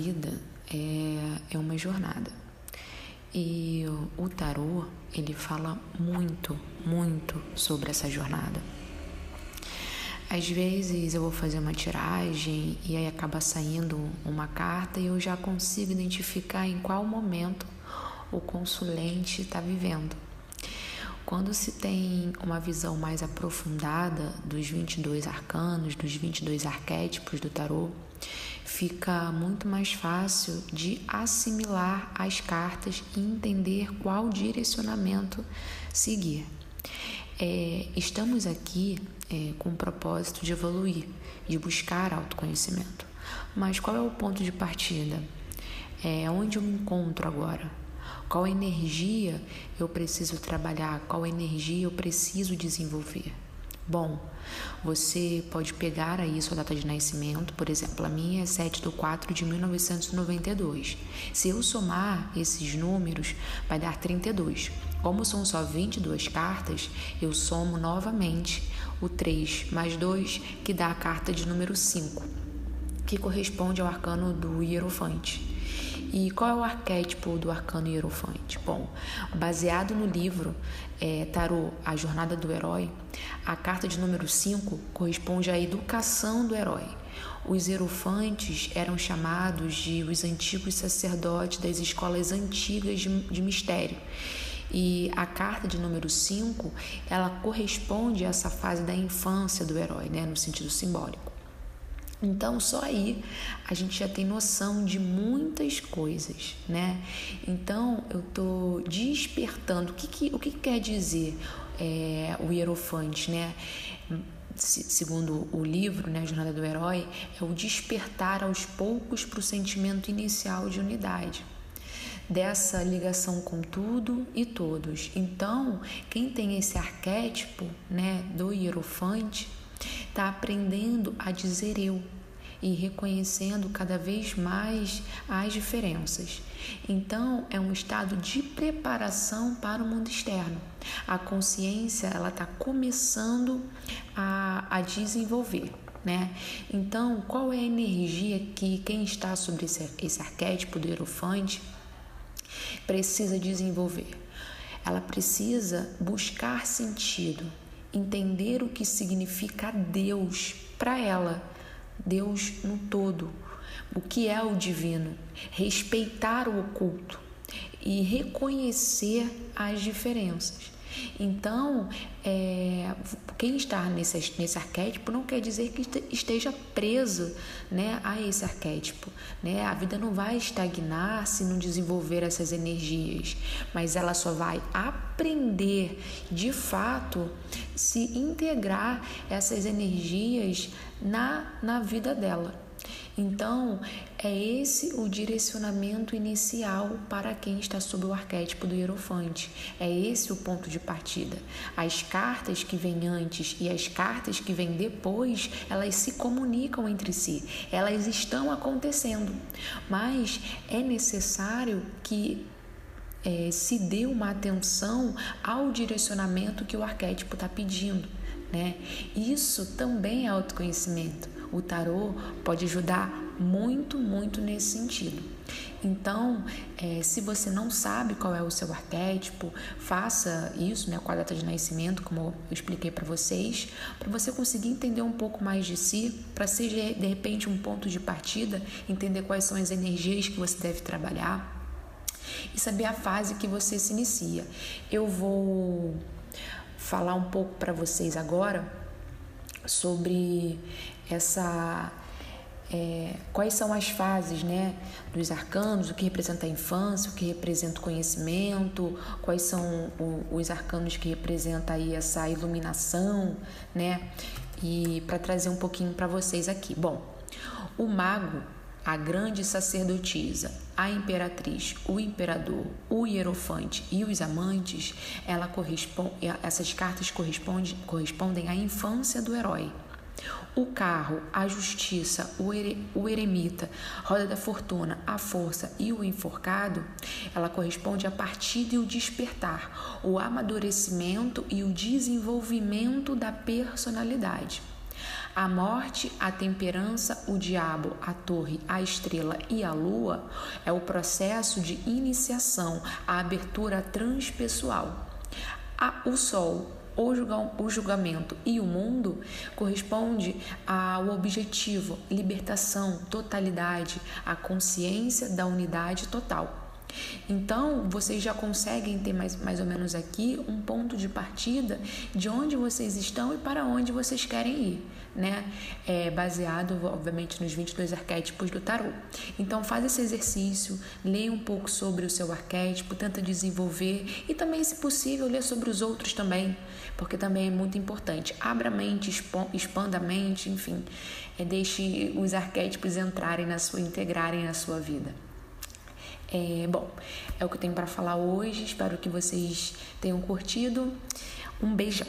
vida é, é uma jornada. E o tarô, ele fala muito, muito sobre essa jornada. Às vezes eu vou fazer uma tiragem e aí acaba saindo uma carta e eu já consigo identificar em qual momento o consulente está vivendo. Quando se tem uma visão mais aprofundada dos 22 arcanos, dos 22 arquétipos do tarô, fica muito mais fácil de assimilar as cartas e entender qual direcionamento seguir. É, estamos aqui é, com o propósito de evoluir, de buscar autoconhecimento. Mas qual é o ponto de partida? É onde eu me encontro agora? Qual energia eu preciso trabalhar? Qual energia eu preciso desenvolver? Bom, você pode pegar aí sua data de nascimento, por exemplo, a minha é 7 de 4 de 1992. Se eu somar esses números, vai dar 32. Como são só 22 cartas, eu somo novamente o 3 mais 2, que dá a carta de número 5, que corresponde ao arcano do Hierofante. E qual é o arquétipo do arcano hierofante? Bom, baseado no livro é, Tarô, A Jornada do Herói, a carta de número 5 corresponde à educação do herói. Os hierofantes eram chamados de os antigos sacerdotes das escolas antigas de, de mistério. E a carta de número 5, ela corresponde a essa fase da infância do herói, né, no sentido simbólico. Então, só aí a gente já tem noção de muitas coisas, né? Então, eu tô despertando. O que, que o que, que quer dizer é, o hierofante, né? segundo o livro, né, a Jornada do Herói, é o despertar aos poucos para o sentimento inicial de unidade, dessa ligação com tudo e todos. Então, quem tem esse arquétipo, né, do hierofante, está aprendendo a dizer eu e reconhecendo cada vez mais as diferenças. Então, é um estado de preparação para o mundo externo. A consciência ela está começando a, a desenvolver. Né? Então, qual é a energia que quem está sobre esse, esse arquétipo do hierofante precisa desenvolver? Ela precisa buscar sentido, entender o que significa Deus para ela, Deus no todo, o que é o divino, respeitar o oculto e reconhecer as diferenças. Então, é, quem está nesse, nesse arquétipo não quer dizer que esteja preso né, a esse arquétipo. Né? A vida não vai estagnar se não desenvolver essas energias, mas ela só vai aprender de fato se integrar essas energias na, na vida dela. Então, é esse o direcionamento inicial para quem está sob o arquétipo do hierofante. É esse o ponto de partida. As cartas que vêm antes e as cartas que vêm depois, elas se comunicam entre si. Elas estão acontecendo. Mas é necessário que é, se dê uma atenção ao direcionamento que o arquétipo está pedindo. Né? Isso também é autoconhecimento. O tarô pode ajudar muito, muito nesse sentido. Então, é, se você não sabe qual é o seu arquétipo, faça isso, né, com a data de nascimento, como eu expliquei para vocês, para você conseguir entender um pouco mais de si, para ser de repente um ponto de partida, entender quais são as energias que você deve trabalhar saber a fase que você se inicia. Eu vou falar um pouco para vocês agora sobre essa é, quais são as fases né, dos arcanos, o que representa a infância, o que representa o conhecimento, quais são o, os arcanos que representam aí essa iluminação, né? E para trazer um pouquinho para vocês aqui. Bom, o mago, a grande sacerdotisa, a imperatriz, o imperador, o hierofante e os amantes, ela corresponde, essas cartas correspondem, correspondem à infância do herói o carro, a justiça, o, ere, o eremita, roda da fortuna, a força e o enforcado, ela corresponde à partida e o despertar, o amadurecimento e o desenvolvimento da personalidade. A morte, a temperança, o diabo, a torre, a estrela e a lua é o processo de iniciação, a abertura transpessoal. A, o sol, o julgamento e o mundo corresponde ao objetivo, libertação, totalidade, a consciência da unidade total. Então, vocês já conseguem ter mais, mais ou menos aqui um ponto de partida de onde vocês estão e para onde vocês querem ir, né? É baseado, obviamente, nos 22 arquétipos do tarô. Então, faz esse exercício, leia um pouco sobre o seu arquétipo, tenta desenvolver e também, se possível, lê sobre os outros também, porque também é muito importante. Abra a mente, expanda a mente, enfim, é, deixe os arquétipos entrarem na sua, integrarem na sua vida. É, bom, é o que eu tenho para falar hoje. Espero que vocês tenham curtido. Um beijão.